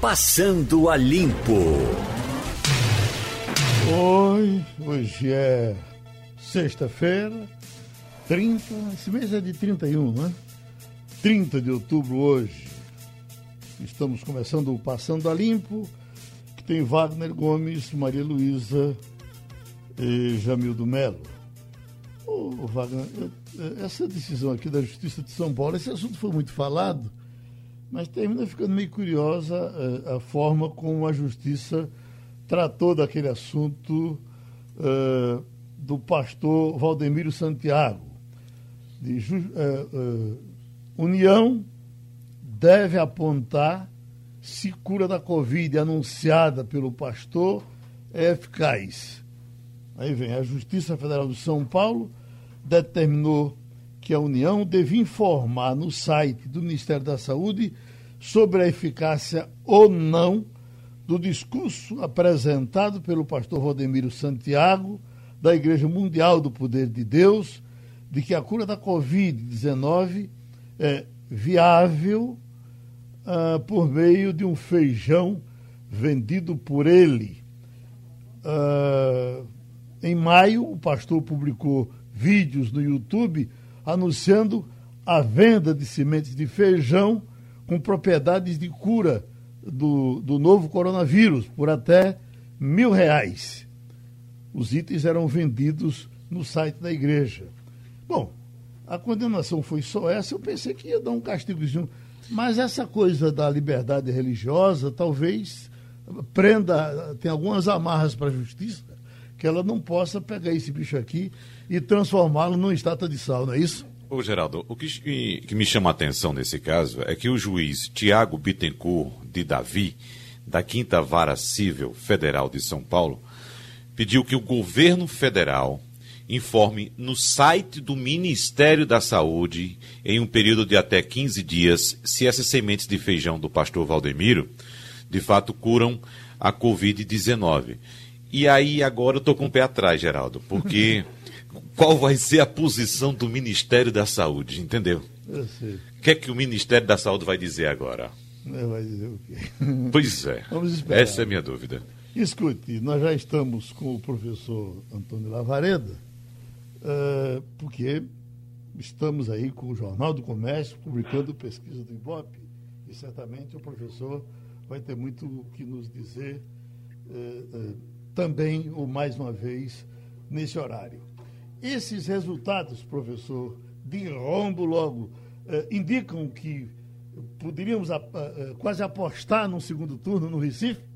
Passando a Limpo. Oi, hoje é sexta-feira, 30, esse mês é de 31, né? 30 de outubro hoje. Estamos começando o Passando a Limpo, que tem Wagner Gomes, Maria Luísa e Jamildo Melo. Ô, Wagner, essa decisão aqui da Justiça de São Paulo, esse assunto foi muito falado, mas termina ficando meio curiosa uh, a forma como a Justiça tratou daquele assunto uh, do pastor Valdemiro Santiago. De, uh, União deve apontar se cura da Covid anunciada pelo pastor é eficaz. Aí vem, a Justiça Federal de São Paulo determinou que a União devia informar no site do Ministério da Saúde sobre a eficácia ou não do discurso apresentado pelo pastor Rodemiro Santiago, da Igreja Mundial do Poder de Deus, de que a cura da Covid-19 é viável uh, por meio de um feijão vendido por ele. Uh, em maio, o pastor publicou vídeos no YouTube anunciando a venda de sementes de feijão com propriedades de cura do, do novo coronavírus por até mil reais. Os itens eram vendidos no site da igreja. Bom, a condenação foi só essa, eu pensei que ia dar um castigozinho. Mas essa coisa da liberdade religiosa talvez prenda, tem algumas amarras para a justiça, que ela não possa pegar esse bicho aqui e transformá-lo numa estátua de sal, não é isso? Ô, Geraldo, o que, que me chama a atenção nesse caso é que o juiz Tiago Bittencourt de Davi, da Quinta Vara Civil Federal de São Paulo, pediu que o governo federal informe no site do Ministério da Saúde, em um período de até 15 dias, se essas sementes de feijão do pastor Valdemiro de fato curam a Covid-19. E aí agora eu estou com o pé atrás, Geraldo, porque qual vai ser a posição do Ministério da Saúde, entendeu? Eu sei. O que é que o Ministério da Saúde vai dizer agora? Vai dizer o quê? Pois é. Vamos esperar. Essa é a minha dúvida. Escute, nós já estamos com o professor Antônio Lavareda, uh, porque estamos aí com o Jornal do Comércio publicando pesquisa do Ibope e certamente o professor vai ter muito o que nos dizer uh, uh, também, ou mais uma vez, nesse horário. Esses resultados, professor, de rombo logo, indicam que poderíamos quase apostar no segundo turno no Recife?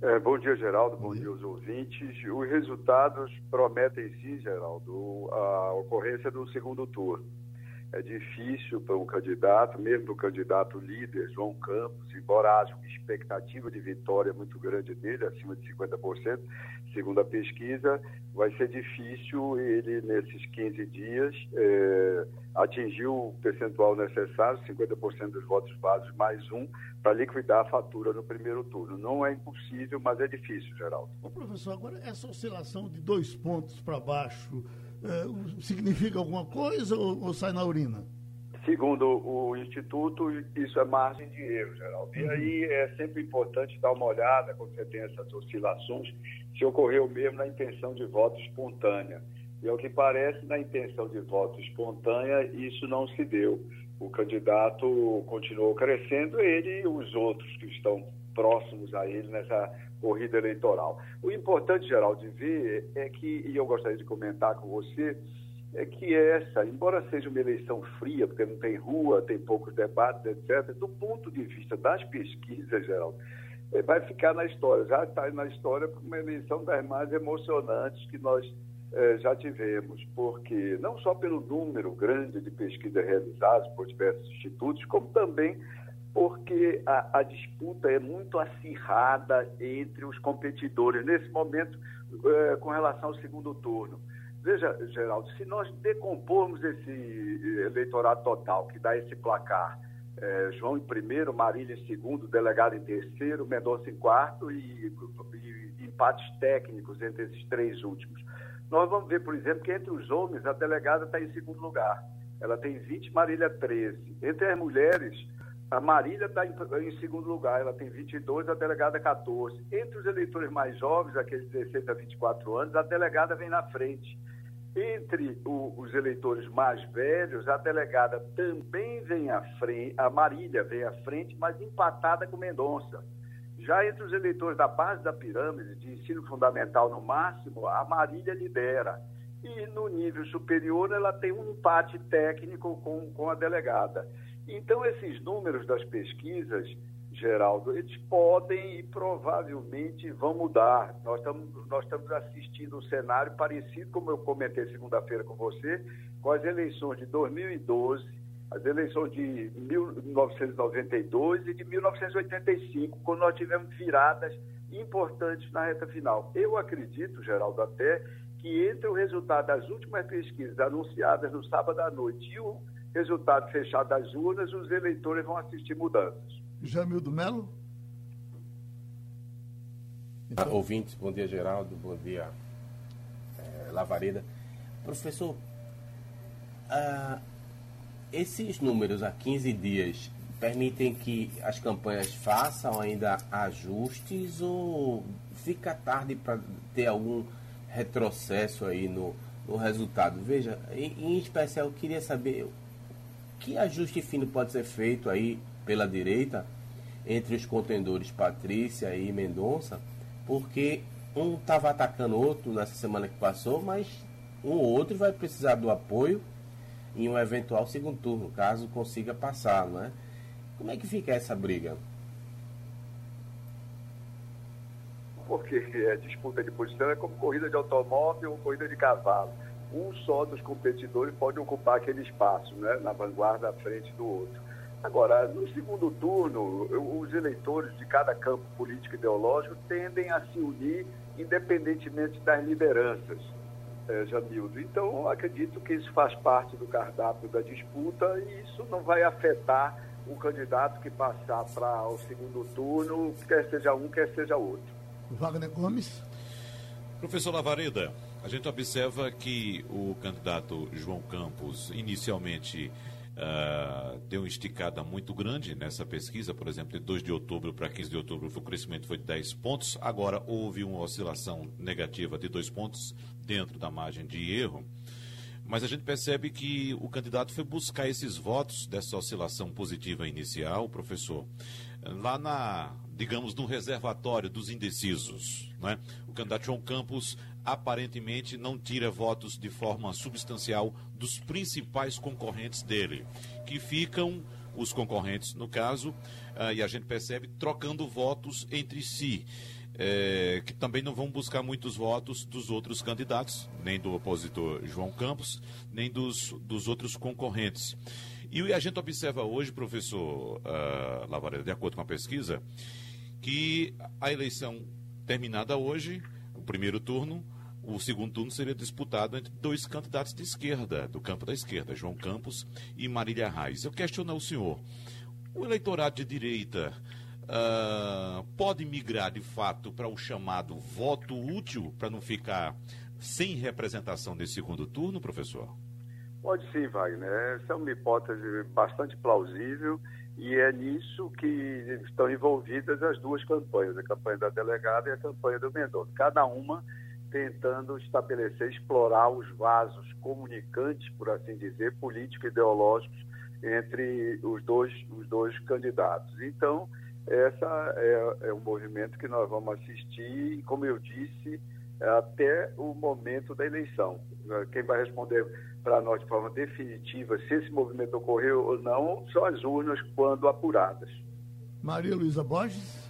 É, bom dia, Geraldo. Bom dia aos ouvintes. Os resultados prometem sim, Geraldo, a ocorrência do segundo turno. É difícil para um candidato, mesmo para o candidato líder, João Campos, embora haja uma expectativa de vitória muito grande dele, acima de 50%, segundo a pesquisa, vai ser difícil ele, nesses 15 dias, é, atingir o percentual necessário, 50% dos votos básicos mais um, para liquidar a fatura no primeiro turno. Não é impossível, mas é difícil, Geraldo. Ô, professor, agora essa oscilação de dois pontos para baixo é, significa alguma coisa ou, ou, sai na urina? Segundo o Instituto, isso é margem de erro, Geraldo. E aí é sempre importante dar uma olhada, quando você tem essas oscilações, se ocorreu mesmo na intenção de voto espontânea. E ao que parece, na intenção de voto espontânea, isso não se deu o candidato continuou crescendo, ele e os outros que estão próximos a ele nessa corrida eleitoral. O importante, Geraldo, de ver é que, e eu gostaria de comentar com você, é que essa, embora seja uma eleição fria, porque não tem rua, tem poucos debates, etc., do ponto de vista das pesquisas, Geraldo, é, vai ficar na história, já está na história como uma eleição das mais emocionantes que nós eh, já tivemos, porque não só pelo número grande de pesquisas realizadas por diversos institutos, como também porque a, a disputa é muito acirrada entre os competidores nesse momento eh, com relação ao segundo turno. Veja, Geraldo, se nós decompormos esse eleitorado total, que dá esse placar, eh, João em primeiro, Marília em segundo, delegado em terceiro, Mendonça em quarto e, e empates técnicos entre esses três últimos. Nós vamos ver, por exemplo, que entre os homens a delegada está em segundo lugar. Ela tem 20, Marília 13. Entre as mulheres, A Marília está em, em, segundo lugar, ela tem 22, a delegada 14. Entre os eleitores mais jovens, aqueles 16 a 24 anos, a delegada vem na frente. Entre o, os eleitores mais velhos, a delegada também vem à frente, a Marília vem à frente, mas empatada com Mendonça. Já entre os eleitores da base da pirâmide, de ensino fundamental no máximo, a Marília lidera. E no nível superior, ela tem um empate técnico com, com a delegada. Então, esses números das pesquisas, Geraldo, eles podem e provavelmente vão mudar. Nós estamos, nós estamos assistindo um cenário parecido, como eu comentei segunda-feira com você, com as eleições de 2012, as eleições de 1992 e de 1985, quando nós tivemos viradas importantes na reta final. Eu acredito, Geraldo, até que entre o resultado das últimas pesquisas anunciadas no sábado à noite e o resultado fechado das urnas, os eleitores vão assistir mudanças. Jamildo Melo? Então... Ah, ouvintes, bom dia Geraldo, bom dia é, Lavareda. Professor, ah, esses números há 15 dias permitem que as campanhas façam ainda ajustes ou fica tarde para ter algum retrocesso aí no, no resultado? Veja, em, em especial eu queria saber que ajuste fino pode ser feito aí pela direita entre os contendores Patrícia e Mendonça, porque um estava atacando outro nessa semana que passou, mas um ou outro vai precisar do apoio em um eventual segundo turno, caso consiga passar, não é? Como é que fica essa briga? Porque a disputa de posição é como corrida de automóvel ou corrida de cavalo um só dos competidores pode ocupar aquele espaço, né, na vanguarda à frente do outro. Agora, no segundo turno, os eleitores de cada campo político ideológico tendem a se unir independentemente das lideranças, é, Jamildo. Então, acredito que isso faz parte do cardápio da disputa e isso não vai afetar o candidato que passar para o segundo turno, quer seja um, quer seja outro. Wagner Gomes. Professor Lavareda, a gente observa que o candidato João Campos inicialmente uh, deu uma esticada muito grande nessa pesquisa, por exemplo, de 2 de outubro para 15 de outubro o crescimento foi de 10 pontos, agora houve uma oscilação negativa de 2 pontos dentro da margem de erro. Mas a gente percebe que o candidato foi buscar esses votos dessa oscilação positiva inicial, professor, lá na, digamos, no reservatório dos indecisos. Né? O candidato João Campos aparentemente não tira votos de forma substancial dos principais concorrentes dele, que ficam os concorrentes, no caso, uh, e a gente percebe trocando votos entre si. É, que também não vão buscar muitos votos dos outros candidatos, nem do opositor João Campos, nem dos, dos outros concorrentes. E a gente observa hoje, professor uh, Lavareda, de acordo com a pesquisa, que a eleição terminada hoje, o primeiro turno, o segundo turno seria disputado entre dois candidatos de esquerda, do campo da esquerda, João Campos e Marília Reis. Eu questiono ao senhor, o eleitorado de direita uh, pode migrar de fato para o chamado voto útil, para não ficar sem representação nesse segundo turno, professor? Pode sim, Wagner. Essa é uma hipótese bastante plausível e é nisso que estão envolvidas as duas campanhas, a campanha da delegada e a campanha do Mendonça. Cada uma tentando estabelecer, explorar os vasos comunicantes, por assim dizer, político-ideológicos entre os dois, os dois candidatos. Então, essa é, é um movimento que nós vamos assistir, como eu disse, até o momento da eleição. Quem vai responder para nós de forma definitiva se esse movimento ocorreu ou não são as urnas quando apuradas. Maria Luísa Borges.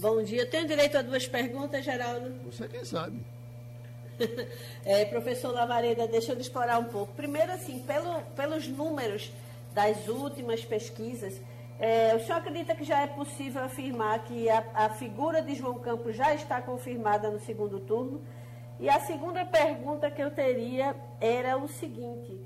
Bom dia. Tenho direito a duas perguntas, Geraldo? Você quem sabe. é, professor Lavareda, deixa eu explorar um pouco. Primeiro, assim, pelo, pelos números das últimas pesquisas, é, o senhor acredita que já é possível afirmar que a, a, figura de João Campos já está confirmada no segundo turno? E a segunda pergunta que eu teria era o seguinte: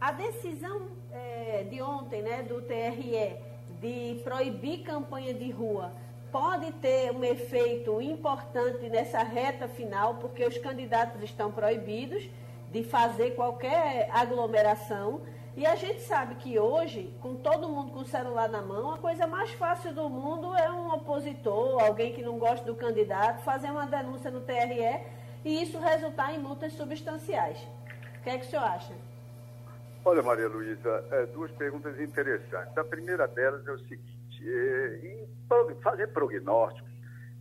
a decisão é, de ontem, né, do TRE, de proibir campanha de rua pode ter um efeito importante nessa reta final, porque os candidatos estão proibidos de fazer qualquer aglomeração. E a gente sabe que hoje, com todo mundo com o celular na mão, a coisa mais fácil do mundo é um opositor, alguém que não gosta do candidato, fazer uma denúncia no TRE e isso resultar em multas substanciais. O que é que o senhor acha? Olha, Maria Luísa, é, duas perguntas interessantes. A primeira delas é o seguinte: é, fazer prognóstico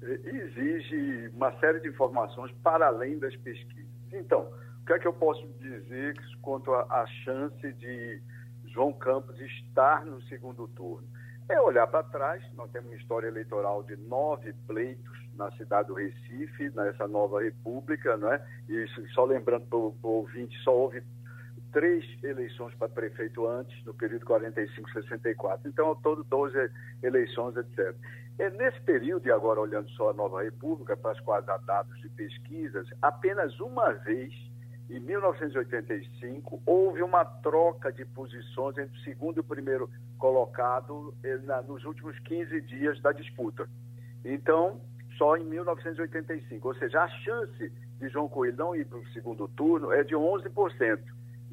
exige uma série de informações para além das pesquisas. Então, o que é que eu posso dizer quanto à chance de João Campos estar no segundo turno? É olhar para trás, nós temos uma história eleitoral de nove pleitos na cidade do Recife, nessa nova república, não é? E só lembrando para o ouvinte, só houve três eleições para prefeito antes, no período 45-64. Então, ao todo, 12 eleições, etc. É nesse período, e agora olhando só a nova república, para as quais há dados de pesquisas, apenas uma vez em 1985, houve uma troca de posições entre o segundo e o primeiro colocado eh, nos últimos 15 dias da disputa. Então, só em 1985. Ou seja, a chance de João Coelho não ir para o segundo turno é de 11%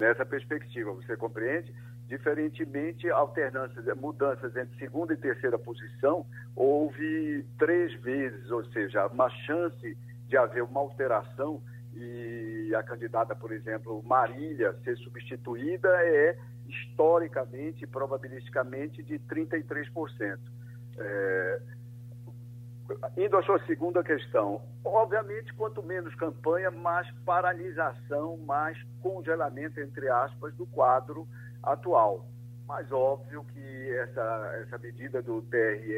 nessa perspectiva, você compreende? Diferentemente, alternâncias, mudanças entre segunda e terceira posição, houve três vezes, ou seja, uma chance de haver uma alteração e a candidata, por exemplo, Marília, ser substituída é historicamente, probabilisticamente, de 33%. É, indo à sua segunda questão, obviamente, quanto menos campanha, mais paralisação, mais congelamento, entre aspas, do quadro atual. Mas óbvio que essa, essa medida do TRE,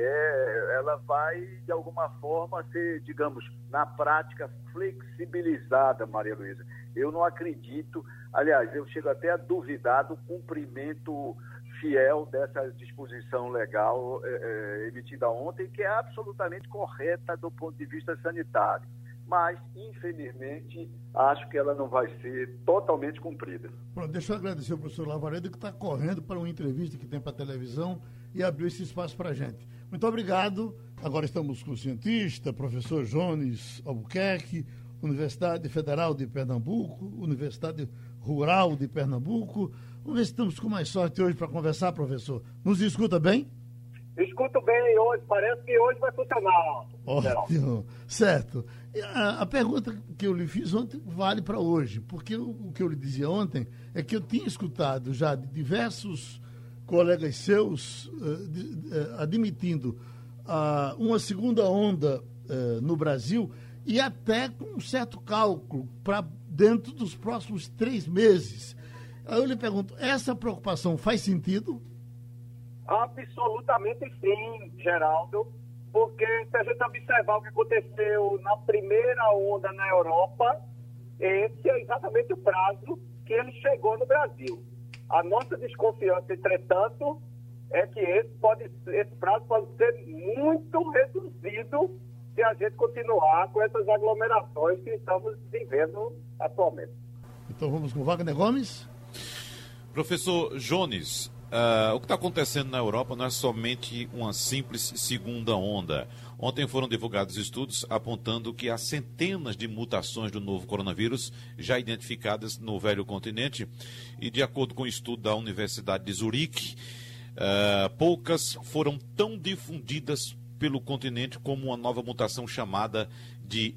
ela vai, de alguma forma, ser, digamos, na prática, flexibilizada, Maria Luísa. Eu não acredito, aliás, eu chego até a duvidar do cumprimento fiel dessa disposição legal é, emitida ontem, que é absolutamente correta do ponto de vista sanitário mas, infelizmente, acho que ela não vai ser totalmente cumprida. Pronto, deixa eu agradecer ao professor Lavaredo, que está correndo para uma entrevista que tem para a televisão e abriu esse espaço para a gente. Muito obrigado. Agora estamos com o cientista, professor Jones Albuquerque, Universidade Federal de Pernambuco, Universidade Rural de Pernambuco. Vamos ver se estamos com mais sorte hoje para conversar, professor. Nos escuta bem? Escuto bem hoje, parece que hoje vai funcionar. Ótimo, certo. A, a, pergunta que eu lhe fiz ontem vale para hoje, porque o, o, que eu lhe dizia ontem é que eu tinha escutado já de diversos colegas seus uh, de, uh, admitindo uh, uma segunda onda eh, no Brasil e até com um certo cálculo para dentro dos próximos três meses. Aí eu lhe pergunto, essa preocupação faz sentido? Absolutamente sim, Geraldo, porque se a gente observar o que aconteceu na primeira onda na Europa, esse é exatamente o prazo que ele chegou no Brasil. A nossa desconfiança, entretanto, é que esse, pode, esse prazo pode ser muito reduzido se a gente continuar com essas aglomerações que estamos vivendo atualmente. Então vamos com Wagner Gomes. Professor Jones, Uh, o que está acontecendo na Europa não é somente uma simples segunda onda. Ontem foram divulgados estudos apontando que há centenas de mutações do novo coronavírus já identificadas no velho continente. E, de acordo com o um estudo da Universidade de Zurique, uh, poucas foram tão difundidas pelo continente como uma nova mutação chamada de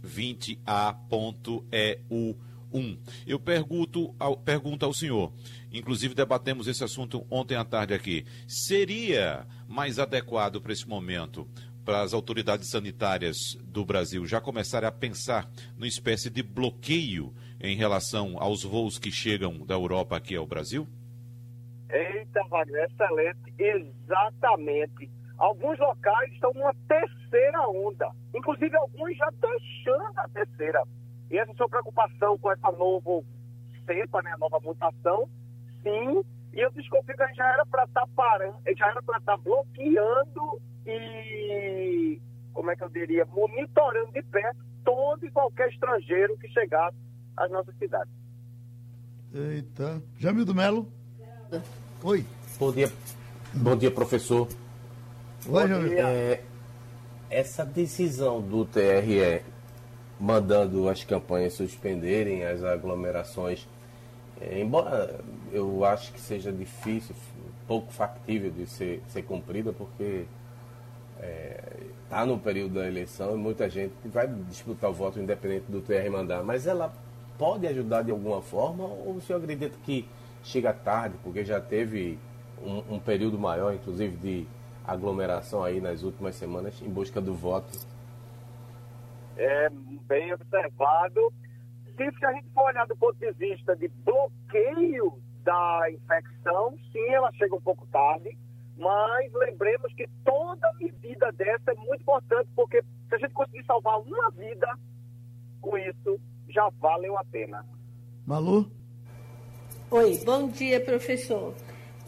20A.EU1. Eu pergunto ao, pergunto ao senhor inclusive debatemos esse assunto ontem à tarde aqui. Seria mais adequado para esse momento para as autoridades sanitárias do Brasil já começarem a pensar numa espécie de bloqueio em relação aos voos que chegam da Europa aqui ao Brasil? Eita, Wagner, excelente. Exatamente. Alguns locais estão numa terceira onda, inclusive alguns já deixando a terceira. E essa sua preocupação com essa nova cepa, né, nova mutação, sim, e eu desconfio que já era para estar tá parando, já era para estar tá bloqueando e, como é que eu diria, monitorando de perto todo e qualquer estrangeiro que chegasse às nossas cidades. Eita. Jamildo Melo? Oi. Bom dia. Bom dia, professor. Oi, Jamildo. É, essa decisão do TRE mandando as campanhas suspenderem as aglomerações É, embora eu acho que seja difícil, pouco factível de ser, ser cumprida, porque está é, tá no período da eleição e muita gente vai disputar o voto independente do TR mandar, mas ela pode ajudar de alguma forma ou o senhor acredita que chega tarde, porque já teve um, um período maior, inclusive, de aglomeração aí nas últimas semanas em busca do voto? É bem observado. Se a gente for olhar do ponto de vista de bloqueio da infecção, sim, ela chega um pouco tarde, mas lembremos que toda medida dessa é muito importante, porque se a gente conseguir salvar uma vida com isso, já valeu a pena. Malu? Oi, bom dia, professor.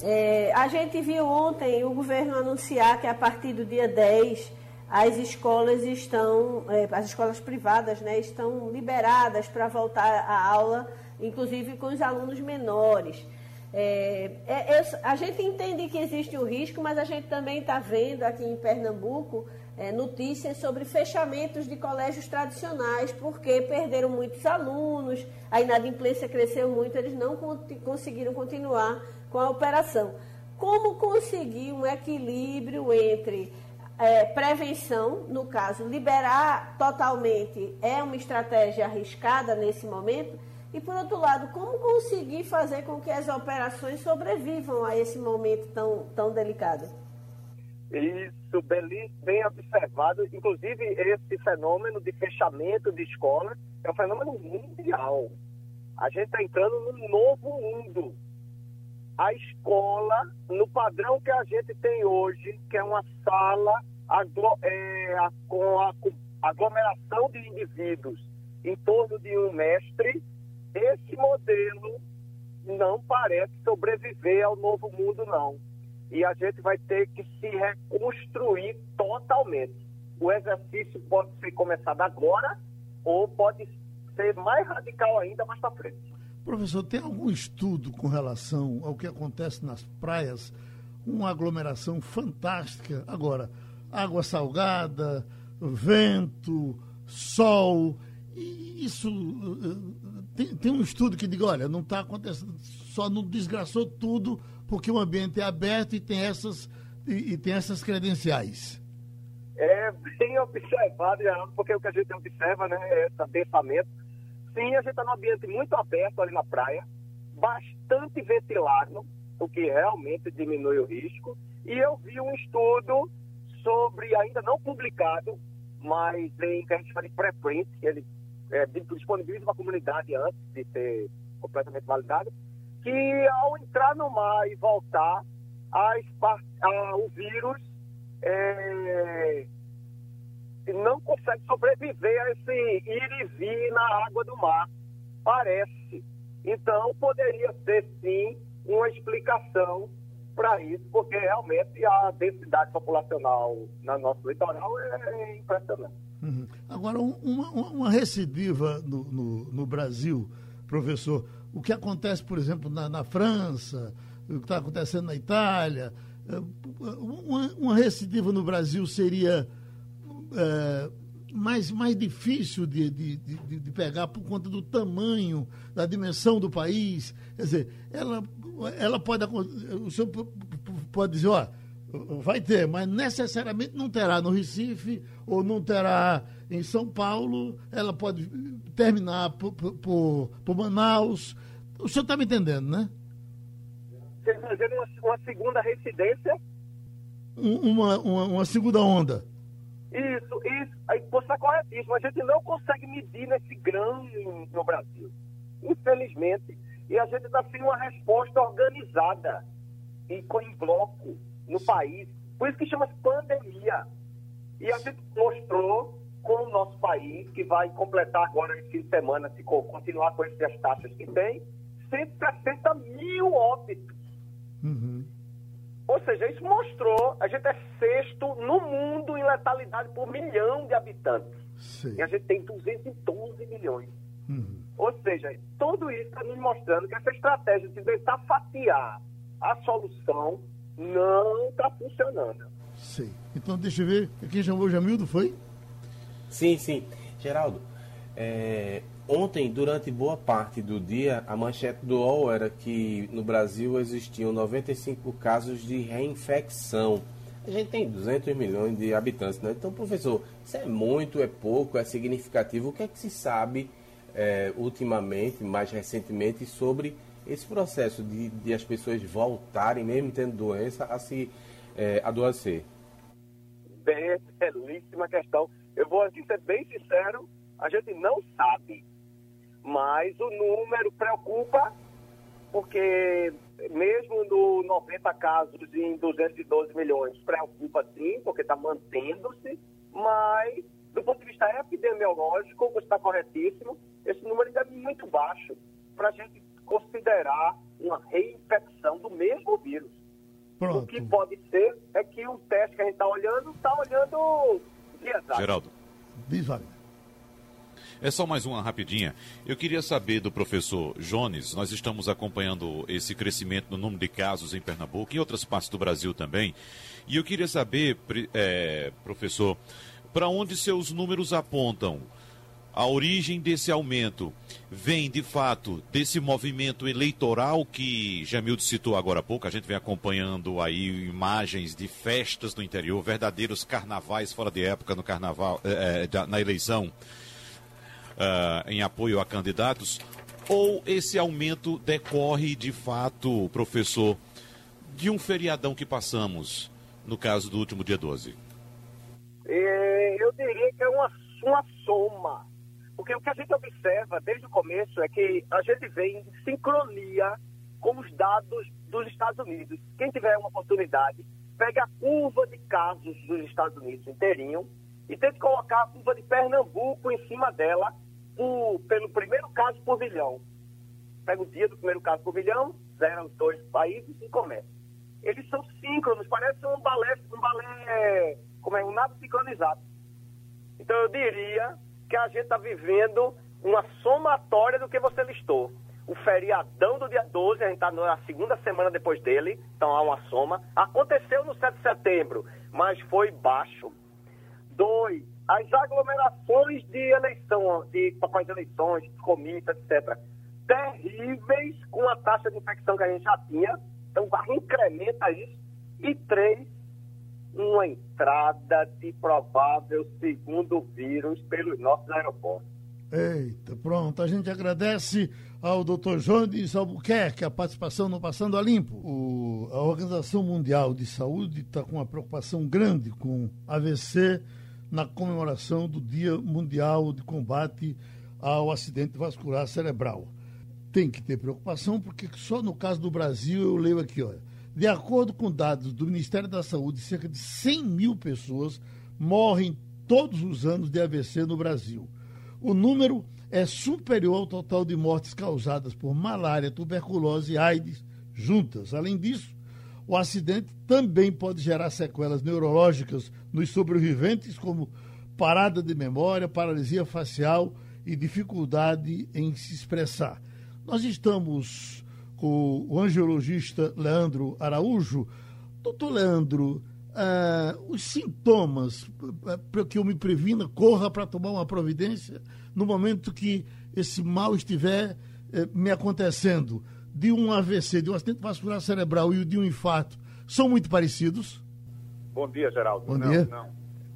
É, a gente viu ontem o governo anunciar que a partir do dia 10 as escolas estão, é, as escolas privadas né, estão liberadas para voltar à aula, inclusive com os alunos menores. É, é, a gente entende que existe o risco, mas a gente também está vendo aqui em Pernambuco é, notícias sobre fechamentos de colégios tradicionais, porque perderam muitos alunos, a inadimplência cresceu muito, eles não conseguiram continuar com a operação. Como conseguir um equilíbrio entre é, prevenção, no caso, liberar totalmente é uma estratégia arriscada nesse momento, e por outro lado, como conseguir fazer com que as operações sobrevivam a esse momento tão, tão delicado? Isso, bem, bem observado. Inclusive, esse fenômeno de fechamento de escolas é um fenômeno mundial. A gente está entrando num novo mundo a escola no padrão que a gente tem hoje, que é uma sala aglo é, a, com a aglomeração de indivíduos em torno de um mestre, esse modelo não parece sobreviver ao novo mundo, não. E a gente vai ter que se reconstruir totalmente. O exercício pode ser começado agora ou pode ser mais radical ainda mais para frente. Professor, tem algum estudo com relação ao que acontece nas praias? Uma aglomeração fantástica. Agora, água salgada, vento, sol. Isso eh, tem, tem um estudo que diga, olha, não está acontecendo, só não desgraçou tudo porque o ambiente é aberto e tem essas, e, e tem essas credenciais. É bem observado, porque o que a gente observa né, é pensamento Sim, a gente está num ambiente muito aberto ali na praia, bastante ventilado, o que realmente diminui o risco. E eu vi um estudo sobre, ainda não publicado, mas em que a gente chama de preprint, ele é, disponibiliza para a comunidade antes de ser completamente validado, que ao entrar no mar e voltar, as, a, o vírus é, não consegue sobreviver a esse ir e vir na água do mar. Parece. Então, poderia ser, sim, uma explicação para isso, porque realmente a densidade populacional no nosso litoral é impressionante. Uhum. Agora, uma, uma recidiva no, no, no, Brasil, professor, o que acontece, por exemplo, na, na França, o que está acontecendo na Itália, eh, uma, uma recidiva no Brasil seria é, mais, mais difícil de, de, de, de, pegar por conta do tamanho, da dimensão do país. Quer dizer, ela, ela pode. O senhor pode dizer, ó, vai ter, mas necessariamente não terá no Recife ou não terá em São Paulo, ela pode terminar por, por, por Manaus. O senhor está me entendendo, né? Você fazer uma, uma segunda residência? Uma, uma, uma segunda onda. Isso, isso. Aí você está corretíssimo. A gente não consegue medir nesse grão no Brasil. Infelizmente. E a gente está sem uma resposta organizada e em bloco no país. Por isso que chama-se pandemia. E a gente mostrou com o nosso país, que vai completar agora esse fim de semana, se continuar com essas taxas que tem, 160 mil óbitos. Uhum. Ou seja, isso mostrou, a gente é sexto no mundo em letalidade por milhão de habitantes. Sim. E a gente tem 212 milhões. Uhum. Ou seja, tudo isso está nos mostrando que essa estratégia de tentar fatiar a solução não está funcionando. Sim. Então, deixa eu ver. Quem chamou o Jamildo foi? Sim, sim. Geraldo, é, Ontem, durante boa parte do dia, a manchete do UOL era que no Brasil existiam 95 casos de reinfecção. A gente tem 200 milhões de habitantes, né? Então, professor, isso é muito, é pouco, é significativo? O que é que se sabe é, ultimamente, mais recentemente, sobre esse processo de, de, as pessoas voltarem, mesmo tendo doença, a se é, adoecer? Bem, belíssima questão. Eu vou aqui ser bem sincero, a gente não sabe mas o número preocupa, porque mesmo no 90 casos em 212 milhões, preocupa sim, porque está mantendo-se, mas do ponto de vista epidemiológico, você está corretíssimo, esse número ainda é muito baixo para a gente considerar uma reinfecção do mesmo vírus. Pronto. O que pode ser é que o teste que a gente está olhando está olhando Geraldo. Diz, é só mais uma rapidinha. Eu queria saber do professor Jones, nós estamos acompanhando esse crescimento no número de casos em Pernambuco e em outras partes do Brasil também. E eu queria saber, é, professor, para onde seus números apontam? A origem desse aumento vem, de fato, desse movimento eleitoral que Jamildo citou agora há pouco. A gente vem acompanhando aí imagens de festas no interior, verdadeiros carnavais fora de época no carnaval, é, na eleição uh, em apoio a candidatos? Ou esse aumento decorre de fato, professor, de um feriadão que passamos, no caso do último dia 12? É, eu diria que é uma, uma soma. Porque o que a gente observa desde o começo é que a gente vem em sincronia com os dados dos Estados Unidos. Quem tiver uma oportunidade, pega a curva de casos dos Estados Unidos inteirinho e tente colocar a curva de Pernambuco em cima dela por, pelo primeiro caso por milhão. Pega o dia do primeiro caso por milhão, zera os dois países e começa. Eles são síncronos, parece um balé, um balé, como é, um nada sincronizado. Então eu diria que a gente está vivendo uma somatória do que você listou. O feriadão do dia 12, a gente está na segunda semana depois dele, então há uma soma. Aconteceu no 7 de setembro, mas foi baixo. Dois, as aglomerações de eleição, de papai de eleições, de comícios, etc., terríveis com a taxa de infecção que a gente já tinha, então incrementa isso. E três, uma entrada de provável segundo vírus pelos nossos aeroportos. Eita, pronto. A gente agradece ao Dr. Jones Albuquerque a participação no Passando a Limpo. O, a Organização Mundial de Saúde está com uma preocupação grande com AVC na comemoração do Dia Mundial de Combate ao Acidente Vascular Cerebral. Tem que ter preocupação, porque só no caso do Brasil, eu leio aqui, olha, de acordo com dados do Ministério da Saúde, cerca de 100 mil pessoas morrem todos os anos de AVC no Brasil. O número é superior ao total de mortes causadas por malária, tuberculose e AIDS juntas. Além disso, o acidente também pode gerar sequelas neurológicas nos sobreviventes, como parada de memória, paralisia facial e dificuldade em se expressar. Nós estamos com o angiologista Leandro Araújo. Doutor Leandro, uh, os sintomas, eh, para que eu me previna, corra para tomar uma providência no momento que esse mal estiver me acontecendo de um AVC, de um acidente vascular cerebral e de um infarto são muito parecidos? Bom dia, Geraldo. Bom não, dia. Não,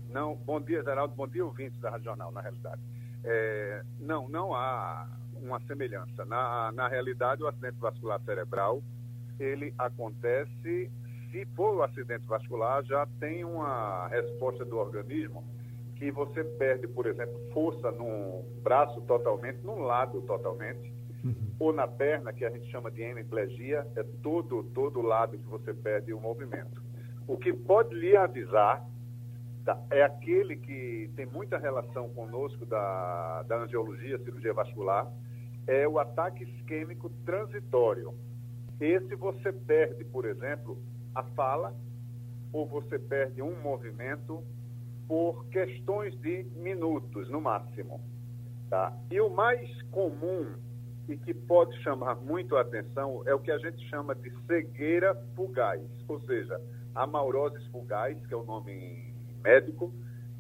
não. Bom dia, Geraldo. Bom dia, ouvintes da Regional, na realidade. É, não, não há uma semelhança. Na, na realidade, o acidente vascular cerebral, ele acontece, se for o acidente vascular, já tem uma resposta do organismo que você perde, por exemplo, força num braço totalmente, num lado totalmente, uhum. ou na perna, que a gente chama de hemiplegia, é todo, todo lado que você perde o movimento. O que pode lhe avisar tá, é aquele que tem muita relação conosco da, da angiologia, cirurgia vascular, é o ataque isquêmico transitório. Esse você perde, por exemplo, a fala, ou você perde um movimento por questões de minutos, no máximo. Tá? E o mais comum e que pode chamar muito a atenção é o que a gente chama de cegueira fugaz, ou seja, a maurose fugaz, que é o nome médico,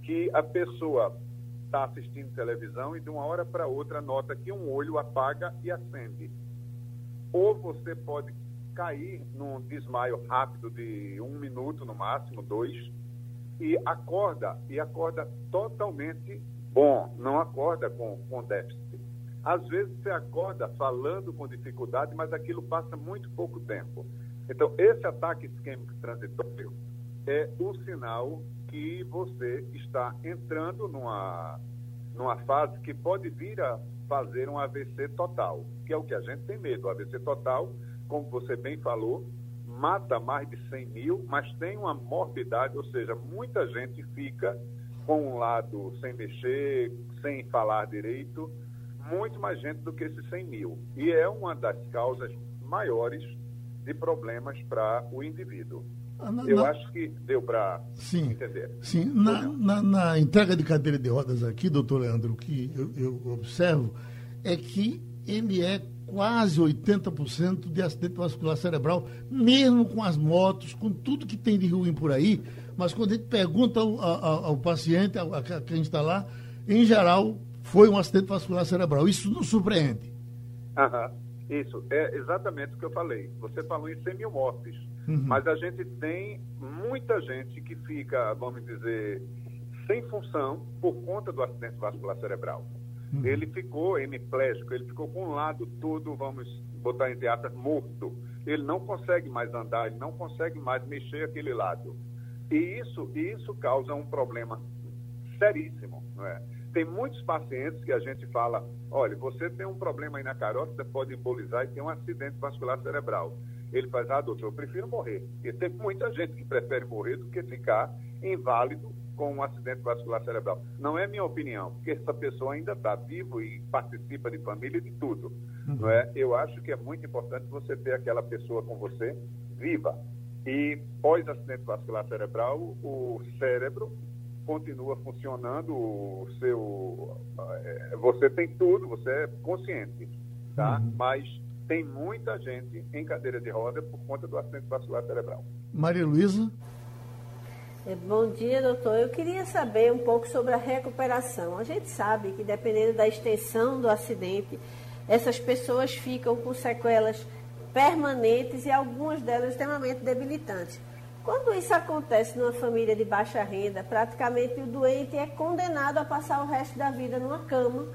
que a pessoa está assistindo televisão e de uma hora para outra nota que um olho apaga e acende. Ou você pode cair num desmaio rápido de um minuto no máximo, dois, e acorda, e acorda totalmente bom, não acorda com, com déficit. Às vezes você acorda falando com dificuldade, mas aquilo passa muito pouco tempo. Então, esse ataque isquêmico transitório é o sinal que você está entrando numa, numa fase que pode vir a fazer um AVC total, que é o que a gente tem medo. O AVC total, como você bem falou, mata mais de 100 mil, mas tem uma morbidade, ou seja, muita gente fica com um lado sem mexer, sem falar direito, muito mais gente do que esses 100 mil. E é uma das causas maiores de problemas para o indivíduo. Ah, na, Eu na... acho que deu para entender. Sim, na, na, na, entrega de cadeira de rodas aqui, doutor Leandro, o que eu, eu observo é que ele é quase 80% de acidente vascular cerebral, mesmo com as motos, com tudo que tem de ruim por aí. Mas quando a gente pergunta ao, ao, ao paciente, a, a quem está lá, em geral, foi um acidente vascular cerebral. Isso nos surpreende. Aham. Isso, é exatamente o que eu falei. Você falou em 100 mil mortes, uhum. mas a gente tem muita gente que fica, vamos dizer, sem função por conta do acidente vascular cerebral. Uhum. Ele ficou hemiplégico, ele ficou com um lado todo, vamos botar entre aspas, morto. Ele não consegue mais andar, ele não consegue mais mexer aquele lado. E isso, isso causa um problema seríssimo, não é? Tem muitos pacientes que a gente fala, olha, você tem um problema aí na carótida, pode embolizar e tem um acidente vascular cerebral. Ele faz, ah, doutor, eu prefiro morrer. E tem muita gente que prefere morrer do que ficar inválido com um acidente vascular cerebral. Não é minha opinião, porque essa pessoa ainda está vivo e participa de família e de tudo. Uhum. Não é? Eu acho que é muito importante você ter aquela pessoa com você viva. E pós-acidente vascular cerebral, o cérebro continua funcionando, o seu, é, você tem tudo, você é consciente, tá? Uhum. Mas tem muita gente em cadeira de roda por conta do acidente vascular cerebral. Maria Luísa? É, bom dia, doutor. Eu queria saber um pouco sobre a recuperação. A gente sabe que dependendo da extensão do acidente, essas pessoas ficam com sequelas permanentes e algumas delas extremamente debilitantes. Quando isso acontece numa família de baixa renda, praticamente o doente é condenado a passar o resto da vida numa cama,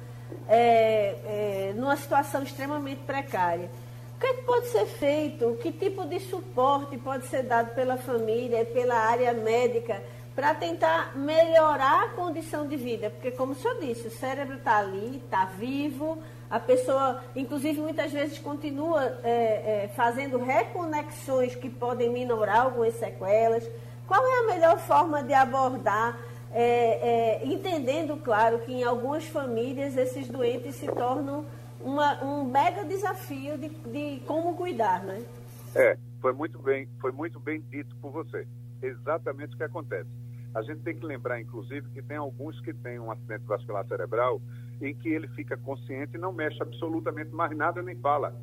é, é, numa situação extremamente precária. O que, é que pode ser feito? Que tipo de suporte pode ser dado pela família, pela área médica, para tentar melhorar a condição de vida? Porque, como o senhor disse, o cérebro está ali, está vivo, a pessoa, inclusive, muitas vezes continua é, é, fazendo reconexões que podem minorar algumas sequelas. Qual é a melhor forma de abordar, é, é entendendo, claro, que em algumas famílias esses doentes se tornam uma, um mega desafio de, de como cuidar, né? É, foi muito bem, foi muito bem dito por você. Exatamente o que acontece. A gente tem que lembrar, inclusive, que tem alguns que têm um acidente vascular cerebral em que ele fica consciente e não mexe absolutamente mais nada, nem fala,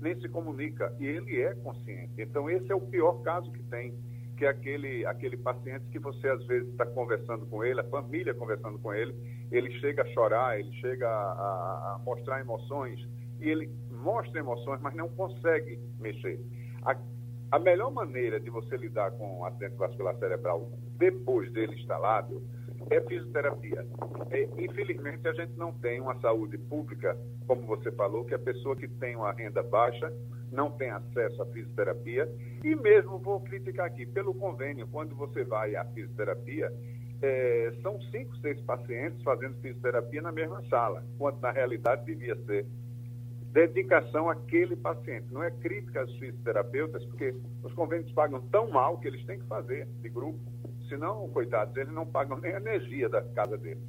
nem se comunica. E ele é consciente. Então, esse é o pior caso que tem, que é aquele, aquele paciente que você, às vezes, está conversando com ele, a família conversando com ele, ele chega a chorar, ele chega a, a mostrar emoções, e ele mostra emoções, mas não consegue mexer. A, a melhor maneira de você lidar com o acidente vascular cerebral depois dele instalado é fisioterapia. É, infelizmente, a gente não tem uma saúde pública, como você falou, que a pessoa que tem uma renda baixa não tem acesso à fisioterapia. E mesmo vou criticar aqui, pelo convênio, quando você vai à fisioterapia, é, são cinco, seis pacientes fazendo fisioterapia na mesma sala, quando na realidade devia ser dedicação àquele paciente. Não é crítica aos fisioterapeutas, porque os convênios pagam tão mal que eles têm que fazer de grupo senão, coitados, eles não pagam nem a energia da casa deles.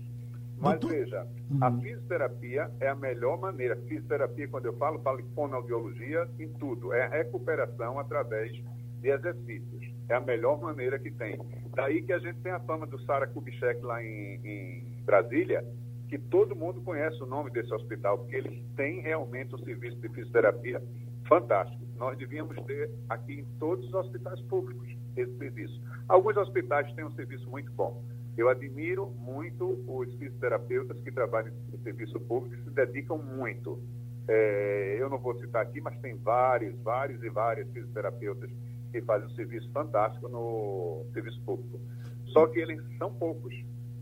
Mas veja, a uhum. fisioterapia é a melhor maneira. Fisioterapia, quando eu falo, falo em fonoaudiologia, em tudo. É a recuperação através de exercícios. É a melhor maneira que tem. Daí que a gente tem a fama do Sara Kubitschek lá em, em Brasília, que todo mundo conhece o nome desse hospital, porque eles têm realmente um serviço de fisioterapia fantástico. Nós devíamos ter aqui em todos os hospitais públicos esse serviço. Alguns hospitais têm um serviço muito bom. Eu admiro muito os fisioterapeutas que trabalham no serviço público se dedicam muito. É, eu não vou citar aqui, mas tem vários, vários e vários fisioterapeutas que fazem um serviço fantástico no serviço público. Só que eles são poucos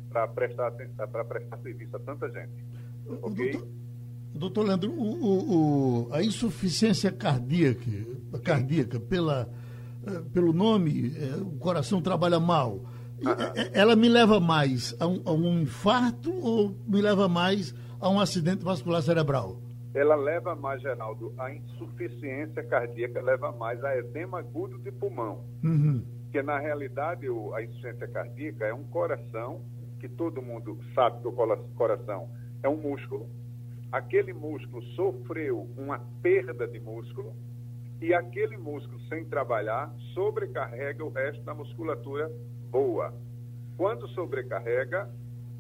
para prestar, para prestar serviço a tanta gente. Ok? Doutor, doutor Leandro, o, o, o, a insuficiência cardíaca, cardíaca pela, pelo nome, é, o coração trabalha mal. Ela me leva mais a um, a um infarto ou me leva mais a um acidente vascular cerebral? ela leva mais, Geraldo, a insuficiência cardíaca leva mais a edema agudo de pulmão. Uhum. Que na realidade a insuficiência cardíaca é um coração, que todo mundo sabe que o coração é um músculo. Aquele músculo sofreu uma perda de músculo e aquele músculo, sem trabalhar, sobrecarrega o resto da musculatura boa. Quando sobrecarrega,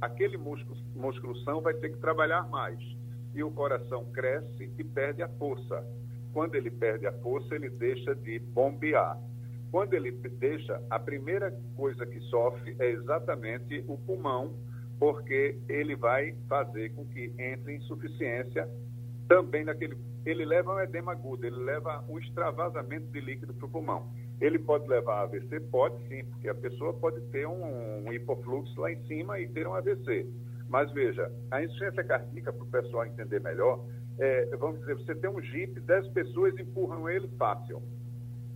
aquele músculo, musculação vai ter que trabalhar mais e o coração cresce e perde a força. Quando ele perde a força, ele deixa de bombear. Quando ele deixa, a primeira coisa que sofre é exatamente o pulmão, porque ele vai fazer com que entre insuficiência também naquele. Ele leva um edema agudo, ele leva um extravasamento de líquido para o pulmão. Ele pode levar AVC? Pode sim, porque a pessoa pode ter um, um hipofluxo lá em cima e ter um AVC. Mas veja, a insuficiência cardíaca, para o pessoal entender melhor, é, vamos dizer, você tem um Jeep, 10 pessoas empurram ele fácil.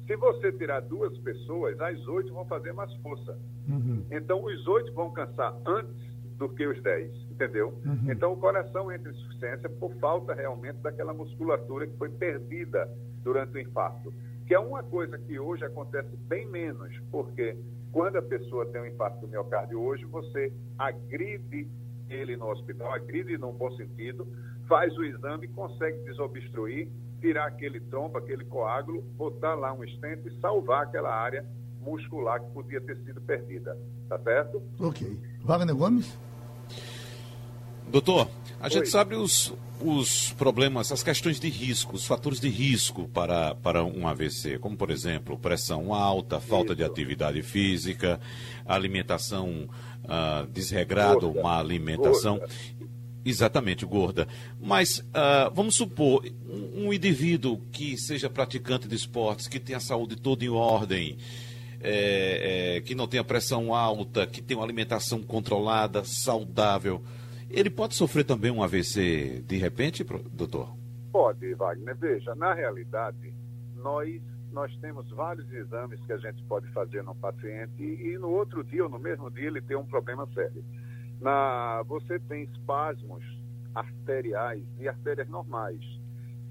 Se você tirar duas pessoas, as oito vão fazer mais força. Uhum. Então, os oito vão cansar antes do que os dez, entendeu? Uhum. Então, o coração entra em insuficiência por falta realmente daquela musculatura que foi perdida durante o infarto. Que é uma coisa que hoje acontece bem menos, porque quando a pessoa tem um infarto do miocárdio hoje, você agride ele no hospital, agride num bom sentido, faz o exame, consegue desobstruir, tirar aquele trombo, aquele coágulo, botar lá um estente e salvar aquela área muscular que podia ter sido perdida. Tá certo? Ok. Wagner Gomes? Doutor, a Oi. gente sabe os, os problemas, as questões de risco, os fatores de risco para, para um AVC, como por exemplo, pressão alta, falta Isso. de atividade física, alimentação uh, desregrada, gorda. uma alimentação. Gorda. Exatamente, gorda. Mas uh, vamos supor, um, um, indivíduo que seja praticante de esportes, que tenha a saúde toda em ordem, é, é, que não tenha pressão alta, que tenha uma alimentação controlada, saudável, ele pode sofrer também um AVC de repente, doutor? Pode, Wagner. Veja, na realidade, nós nós temos vários exames que a gente pode fazer no paciente e, e no outro dia ou no mesmo dia ele tem um problema sério. Na, você tem espasmos arteriais e artérias normais,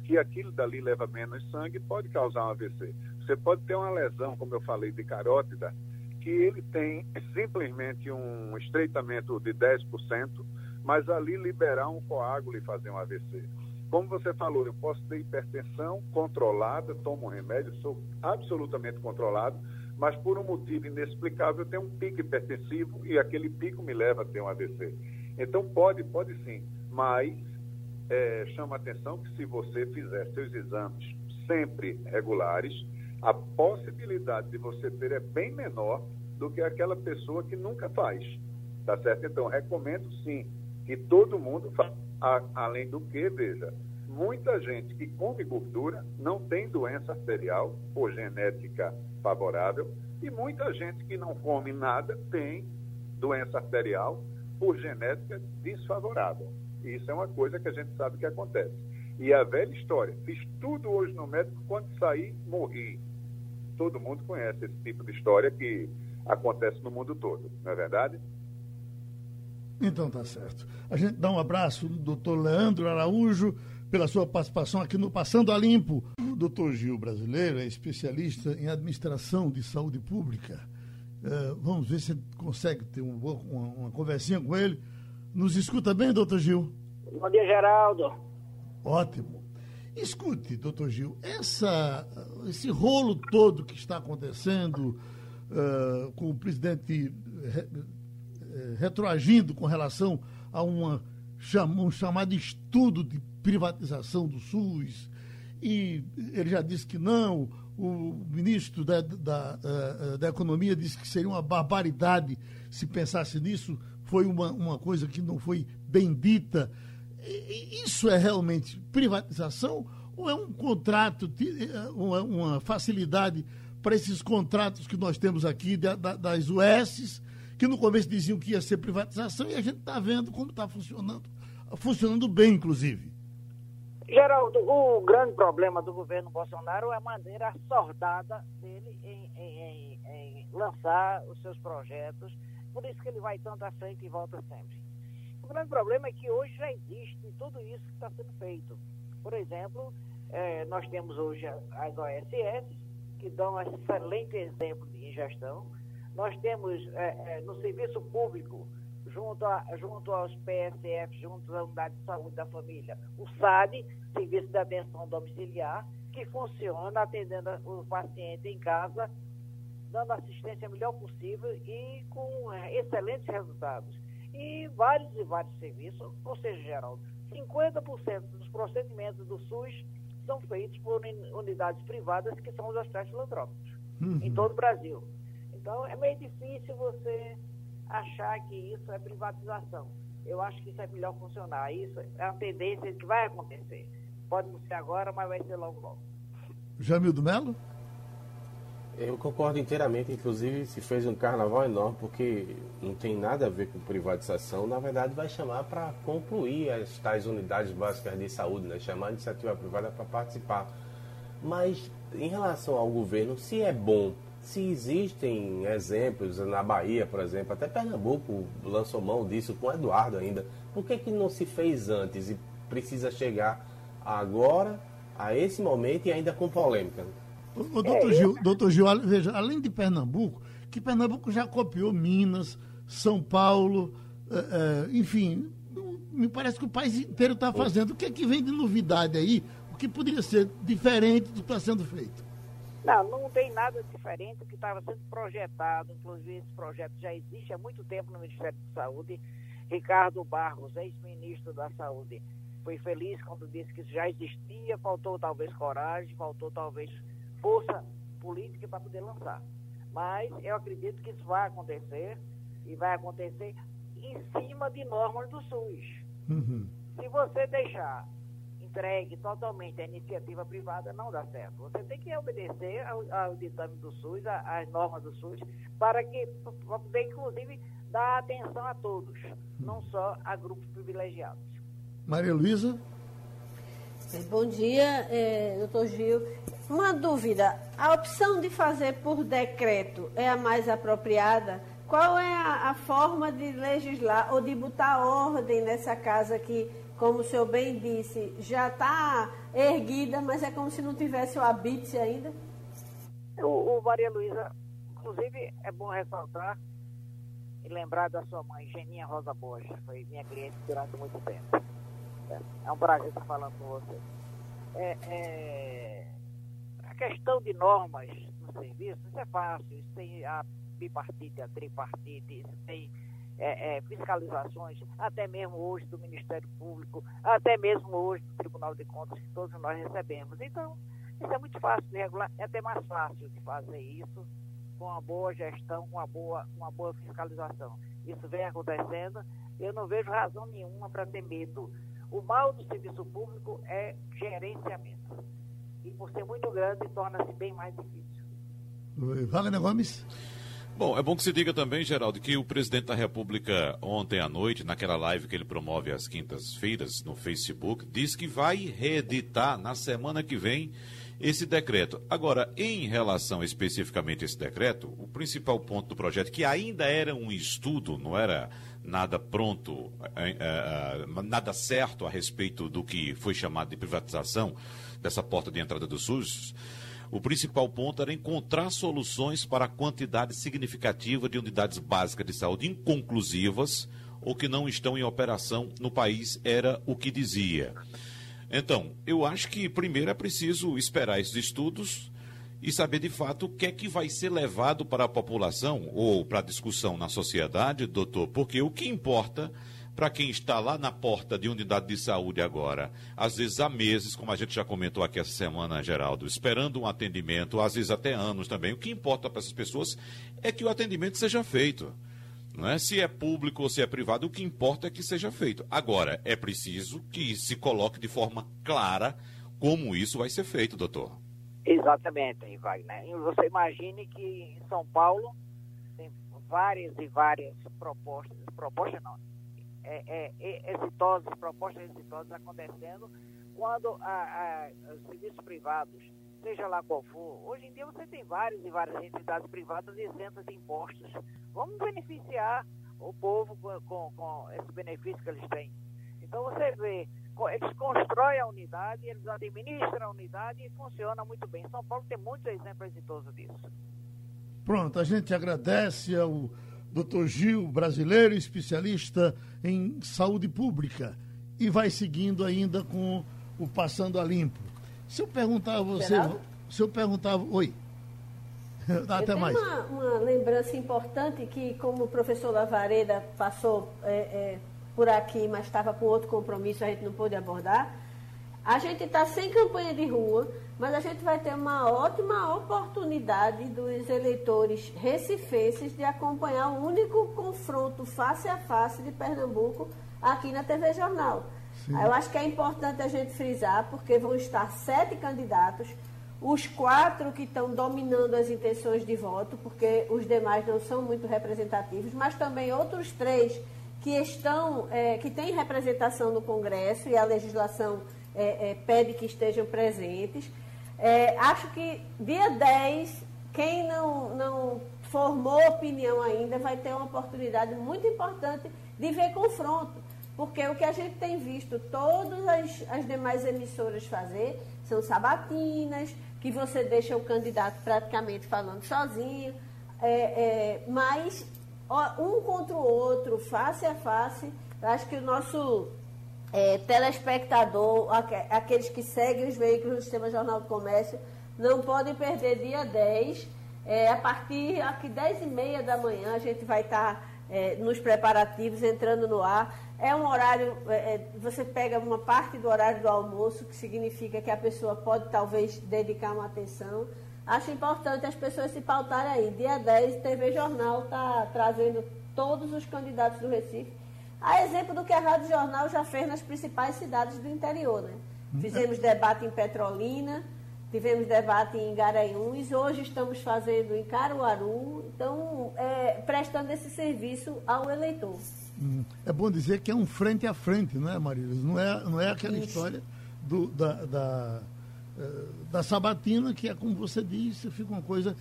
que aquilo dali leva menos sangue pode causar um AVC. Você pode ter uma lesão, como eu falei, de carótida, que ele tem simplesmente um estreitamento de 10%, mas ali liberar um coágulo e fazer um AVC. Como você falou, eu posso ter hipertensão controlada, tomo um remédio, sou absolutamente controlado, mas por um motivo inexplicável eu tenho um pico hipertensivo e aquele pico me leva a ter um AVC. Então pode, pode sim, mas é, chama atenção que se você fizer seus exames sempre regulares, a possibilidade de você ter é bem menor do que aquela pessoa que nunca faz. Tá certo? Então, recomendo sim que todo mundo faça. Além do que, veja, muita gente que come gordura não tem doença arterial por genética favorável e muita gente que não come nada tem doença arterial por genética desfavorável. Isso é uma coisa que a gente sabe que acontece. E a velha história, fiz tudo hoje no médico, quando saí, morri. Todo mundo conhece esse tipo de história que acontece no mundo todo, não é verdade? Então tá certo. A gente dá um abraço do doutor Leandro Araújo pela sua participação aqui no Passando a Limpo. O doutor Gil Brasileiro é especialista em administração de saúde pública. Uh, vamos ver se consegue ter um, uma, uma conversinha com ele. Nos escuta bem, doutor Gil? Bom dia, Geraldo. Ótimo. Escute, doutor Gil, essa, esse rolo todo que está acontecendo uh, com o presidente eh, retroagindo com relação a uma, um chamado estudo de privatização do SUS, e ele já disse que não, o ministro da, da, uh, da Economia disse que seria uma barbaridade se pensasse nisso, foi uma, uma coisa que não foi bem dita. Isso é realmente privatização ou é um contrato, uma, facilidade para esses contratos que nós temos aqui da, da, das UES, que no começo diziam que ia ser privatização e a gente está vendo como está funcionando, funcionando bem, inclusive. Geraldo, o grande problema do governo Bolsonaro é a maneira sordada dele em, em, em, em lançar os seus projetos, por isso que ele vai tanto à frente e volta sempre. O grande problema é que hoje já existe tudo isso que está sendo feito. Por exemplo, é, nós temos hoje as OSS, que dão um excelente exemplo de gestão. Nós temos é, é, no serviço público junto, a, junto aos PSF, junto à Unidade de Saúde da Família, o SAD, Serviço de Atenção Domiciliar, que funciona atendendo o paciente em casa, dando assistência melhor possível e com é, excelentes resultados. E vários e vários serviços, ou seja, Geraldo, 50% dos procedimentos do SUS são feitos por unidades privadas, que são os hospitais filantrópicos, uhum. em todo o Brasil. Então, é meio difícil você achar que isso é privatização. Eu acho que isso é melhor funcionar. Isso é uma tendência que vai acontecer. Pode não ser agora, mas vai ser logo logo. Jamildo Melo? Eu concordo inteiramente, inclusive se fez um carnaval enorme, porque não tem nada a ver com privatização, na verdade vai chamar para concluir as tais unidades básicas de saúde, né? chamar a iniciativa privada para participar. Mas em relação ao governo, se é bom se existem exemplos na Bahia, por exemplo, até Pernambuco lançou mão disso com o Eduardo ainda. Por que, que não se fez antes e precisa chegar agora, a esse momento e ainda com polêmica? O, o doutor, Gil, doutor Gil, veja, além de Pernambuco, que Pernambuco já copiou Minas, São Paulo, é, é, enfim, me parece que o país inteiro está fazendo. O que é que vem de novidade aí? O que poderia ser diferente do que está sendo feito? Não, não tem nada diferente do que estava sendo projetado. Inclusive, esse projeto já existe há muito tempo no Ministério da Saúde. Ricardo Barros, ex-ministro da Saúde, foi feliz quando disse que isso já existia, faltou talvez coragem, faltou talvez força política para poder lançar. Mas eu acredito que isso vai acontecer e vai acontecer em cima de normas do SUS. Uhum. Se você deixar entregue totalmente à iniciativa privada, não dá certo. Você tem que obedecer ao, ao ditame do SUS, às normas do SUS, para que para poder, inclusive, dar atenção a todos, não só a grupos privilegiados. Maria Luísa? Bom dia, é, doutor Gil. Uma dúvida: a opção de fazer por decreto é a mais apropriada? Qual é a, a forma de legislar ou de botar ordem nessa casa que como o senhor bem disse, já está erguida, mas é como se não tivesse o habite ainda? O, o Maria Luísa, inclusive, é bom ressaltar e lembrar da sua mãe, Geninha Rosa Borges, foi minha cliente durante muito tempo. É, um prazer estar falando com você. É, é, a questão de normas no serviço, isso é fácil, isso tem a bipartite, a tripartite, isso tem é, é, fiscalizações, até mesmo hoje do Ministério Público, até mesmo hoje do Tribunal de Contas, que todos nós recebemos. Então, isso é muito fácil de regular, é até mais fácil de fazer isso com uma boa gestão, com uma boa, uma boa fiscalização. Isso vem acontecendo, eu não vejo razão nenhuma para ter medo. O mal do serviço público é gerenciamento. E por ser muito grande, torna-se bem mais difícil. Wagner Gomes. Bom, é bom que se diga também, Geraldo, que o presidente da República, ontem à noite, naquela live que ele promove às quintas-feiras no Facebook, disse que vai reeditar na semana que vem esse decreto. Agora, em relação especificamente a esse decreto, o principal ponto do projeto, que ainda era um estudo, não era nada pronto, é, é, nada certo a respeito do que foi chamado de privatização dessa porta de entrada do SUS o principal ponto era encontrar soluções para a quantidade significativa de unidades básicas de saúde inconclusivas ou que não estão em operação no país, era o que dizia. Então, eu acho que primeiro é preciso esperar esses estudos e saber de fato o que é que vai ser levado para a população ou para a discussão na sociedade, doutor, porque o que importa para quem está lá na porta de unidade de saúde agora, às vezes há meses, como a gente já comentou aqui essa semana, Geraldo, esperando um atendimento, às vezes até anos também. O que importa para essas pessoas é que o atendimento seja feito. Não é se é público ou se é privado, o que importa é que seja feito. Agora, é preciso que se coloque de forma clara como isso vai ser feito, doutor. Exatamente, Wagner. Você imagine que em São Paulo tem várias e várias propostas, propostas não, é, é, é, exitosas, propostas exitosas acontecendo quando a, a, os serviços privados, seja lá qual for, hoje em dia você tem várias e várias entidades privadas isentas de impostos. Vamos beneficiar o povo com, com, com esse benefício que eles têm. Então você vê eles constroem a unidade, eles administram a unidade e funciona muito bem. São Paulo tem muitos exemplos exitosos disso. Pronto, a gente agradece ao doutor Gil, brasileiro, especialista em saúde pública, e vai seguindo ainda com o Passando a Limpo. Se eu perguntar a você, Geraldo? se eu perguntar, oi. Até eu mais. Uma, uma lembrança importante que, como o professor Lavareda passou é, é, por aqui, mas estava com outro compromisso, a gente não pôde abordar. A gente está sem campanha de rua, mas a gente vai ter uma ótima oportunidade dos eleitores recifenses de acompanhar o único confronto face a face de Pernambuco aqui na TV Jornal. Sim. Eu acho que é importante a gente frisar, porque vão estar sete candidatos, os quatro que estão dominando as intenções de voto, porque os demais não são muito representativos, mas também outros três que estão, é, que têm representação no Congresso e a legislação é, é, pede que estejam presentes. É, acho que dia 10, quem não, não formou opinião ainda vai ter uma oportunidade muito importante de ver confronto. Porque o que a gente tem visto todas as, as demais emissoras fazer são sabatinas, que você deixa o candidato praticamente falando sozinho. É, é, mas um contra o outro, face a face. Acho que o nosso é, telespectador, aqueles que seguem os veículos do Sistema Jornal do Comércio, não podem perder dia 10. É, a partir aqui 10 e meia da manhã a gente vai estar tá, é, nos preparativos, entrando no ar. É um horário, é, é, você pega uma parte do horário do almoço, que significa que a pessoa pode talvez dedicar uma atenção. Acho importante as pessoas se pautarem aí. Dia 10, TV Jornal está trazendo todos os candidatos do Recife. A exemplo do que a Rádio Jornal já fez nas principais cidades do interior. Né? Fizemos debate em Petrolina, tivemos debate em Garanhuns, hoje estamos fazendo em Caruaru, então é, prestando esse serviço ao eleitor. Hum, é bom dizer que é um frente a frente, não é, Marília? Não é, não é aquela Isso. história do, da, da eh, da sabatina, que é como você disse, fica uma coisa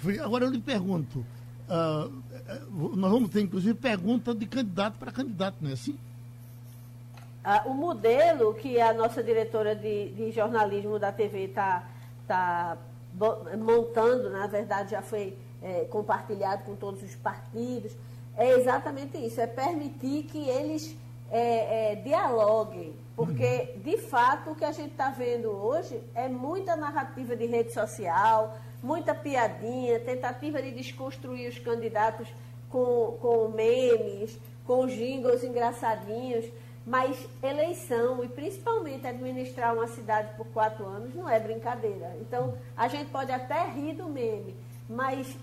fria. Agora eu lhe pergunto, uh, nós vamos ter inclusive pergunta de candidato para candidato, não é assim? Ah, o modelo que a nossa diretora de, de jornalismo da TV está tá montando, na verdade já foi é, compartilhado com todos os partidos, é exatamente isso, é permitir que eles é, é, dialoguem, porque de fato o que a gente está vendo hoje é muita narrativa de rede social, muita piadinha, tentativa de desconstruir os candidatos com, com memes, com jingles engraçadinhos, mas eleição e principalmente administrar uma cidade por quatro anos não é brincadeira. Então a gente pode até rir do meme, mas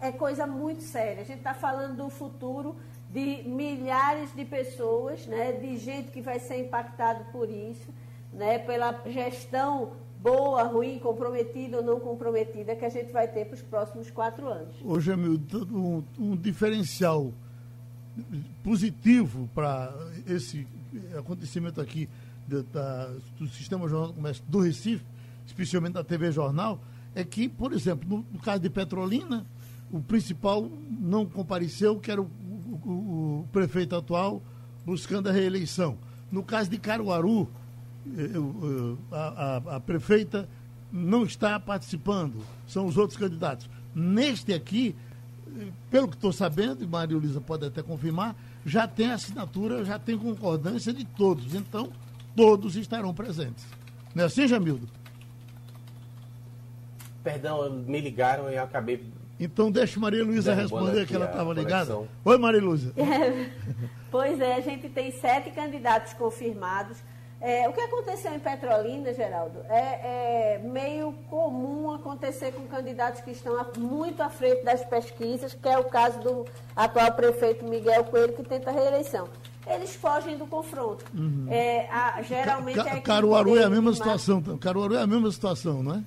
é coisa muito séria. A gente está falando do futuro de milhares de pessoas, né, de gente que vai ser impactado por isso, né, pela gestão boa, ruim, comprometida ou não comprometida que a gente vai ter para os próximos quatro anos. Hoje, Hamilton, um, um diferencial positivo para esse acontecimento aqui do, da, do Sistema Jornal do Comércio do Recife, especialmente da TV Jornal, é que, por exemplo, no, no caso de Petrolina, o principal não compareceu, que era o o, o prefeito atual buscando a reeleição. No caso de Caruaru, a, a, a, prefeita não está participando, são os outros candidatos. Neste aqui, pelo que estou sabendo, e Maria Luísa pode até confirmar, já tem assinatura, já tem concordância de todos. Então, todos estarão presentes. Não é assim, Jamildo? Perdão, me ligaram e eu acabei Então deixa Maria Luísa responder que ela estava ligada. Oi, Maria Luísa. Pois é, a gente tem sete candidatos confirmados. É, o que aconteceu em Petrolina, Geraldo, é, é meio comum acontecer com candidatos que estão muito à frente das pesquisas, que é o caso do atual prefeito Miguel Coelho, que tenta a reeleição. Eles fogem do confronto. É, a- geralmente Uhum. Ca- equipe Caruaru é a mesma situação. Caruaru é a mesma situação, não é?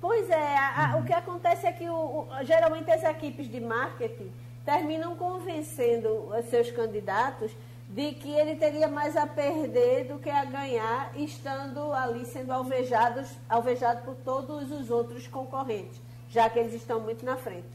Pois é, a- a- o que acontece é que o- o- geralmente as equipes de marketing terminam convencendo os seus candidatos de que ele teria mais a perder do que a ganhar, estando ali sendo alvejados, alvejado por todos os outros concorrentes, já que eles estão muito na frente.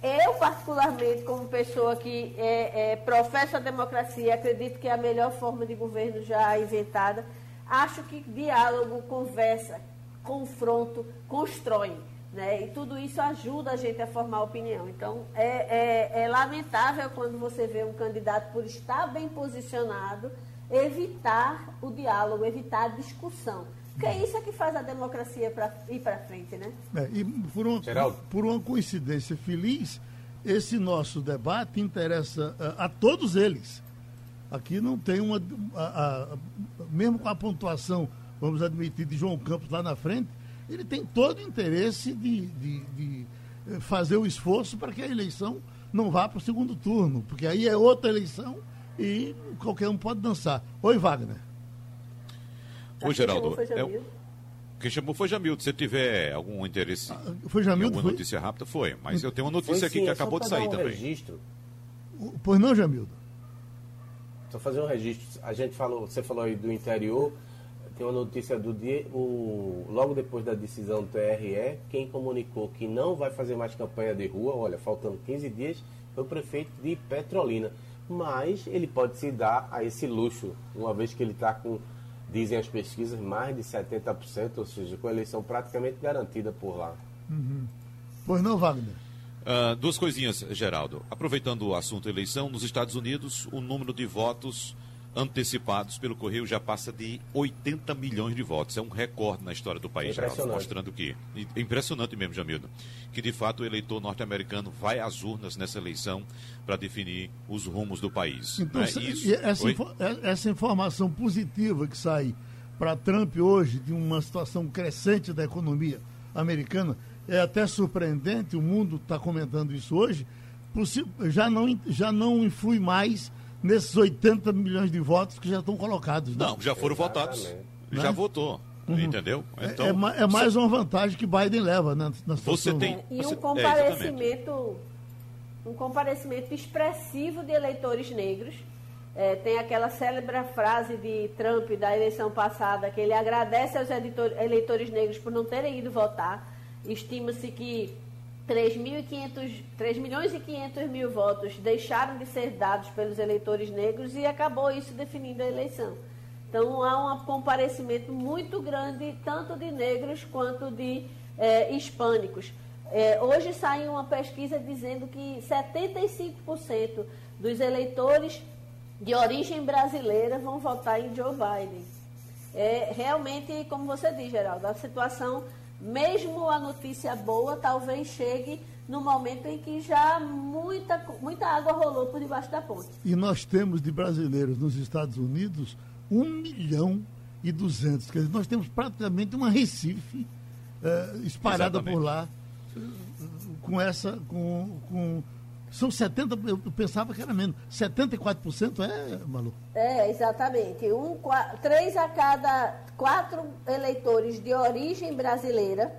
Eu, particularmente, como pessoa que é, é, professa a democracia, acredito que é a melhor forma de governo já inventada, acho que diálogo, conversa, confronto, constrói. Né? E tudo isso ajuda a gente a formar opinião. Então, é, é- é lamentável quando você vê um candidato, por estar bem posicionado, evitar o diálogo, evitar a discussão. Porque isso é que faz a democracia pra, ir para frente, né? É, e por uma, Geraldo. por uma coincidência feliz, esse nosso debate interessa a, a todos eles. Aqui não tem uma. a- a- mesmo com a pontuação, vamos admitir, de João Campos lá na frente, ele tem todo o interesse de, de- de, eh, fazer o esforço para que a eleição não vá para o segundo turno, porque aí é outra eleição e qualquer um pode dançar. Oi, Wagner. Ô, Quem Geraldo, chamou foi é quem chamou foi Jamildo. Se tiver algum interesse Foi em Jamildo? alguma Foi? notícia rápida, foi. Mas eu tenho uma Foi notícia aqui sim, que é acabou de sair um também. registro. Pois não, Jamildo? Só fazer um registro. A gente falou, você falou aí do interior, tem uma notícia do dia, o, logo depois da decisão do TRE, quem comunicou que não vai fazer mais campanha de rua, olha, faltando 15 dias, foi o prefeito de Petrolina. Mas ele pode se dar a esse luxo, uma vez que ele está com, dizem as pesquisas, mais de 70%, ou seja, com a eleição praticamente garantida por lá. Pois não, Wagner? Ah, duas coisinhas, Geraldo. Aproveitando o assunto eleição, nos Estados Unidos, o número de votos antecipados pelo Correio já passa de 80 milhões de votos. É um recorde na história do país, Geraldo, Impressionante. mostrando que. é Impressionante mesmo, Jamildo. Que de fato o eleitor norte-americano vai às urnas nessa eleição para definir os rumos do país. Então, né? Isso. essa, é- essa informação positiva que sai para Trump hoje, de uma situação crescente da economia americana, é até surpreendente, o mundo está comentando isso hoje, já não, já não influi mais nesses 80 milhões de votos que já estão colocados. né? Não, já foram votados. Exatamente. Já Né? votou. Entendeu? É- Então, é, ma- é mais uma vantagem que Biden leva né, na Você tem- E Você- um é, comparecimento, um comparecimento expressivo de eleitores negros. É, tem aquela célebre frase de Trump da eleição passada, que ele agradece aos editor- eleitores negros por não terem ido votar. Estima-se que 3.500 3 milhões e 500 mil votos deixaram de ser dados pelos eleitores negros e acabou isso definindo a eleição. Então há um comparecimento muito grande, tanto de negros quanto de eh, hispânicos. Eh, hoje sai uma pesquisa dizendo que 75% dos eleitores de origem brasileira vão votar em Joe Biden. É, realmente, como você diz, Geraldo, a situação, mesmo a notícia boa, talvez chegue no momento em que já muita, muita água rolou por debaixo da ponte. E nós temos de brasileiros nos Estados Unidos 1 milhão e 200. Quer dizer, nós temos praticamente uma Recife eh, espalhada Exatamente. por lá, com essa. Com, com, são 70%, eu pensava que era menos. 74% é, Malu? É, exatamente. Um, qua- três a cada quatro eleitores de origem brasileira,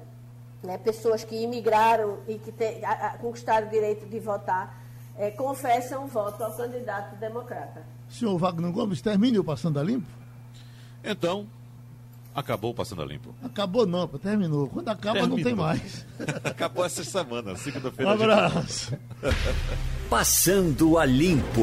né, pessoas que imigraram e que te- a- a- conquistaram o direito de votar, é, confessam voto ao candidato democrata. Senhor Wagner Gomes, termine o Passando a Limpo? Então, acabou passando a limpo. Acabou não, pô, terminou. Quando acaba não tem Terminou. mais. acabou essa semana, Um segunda-feira. gente- abraço. Passando a Limpo.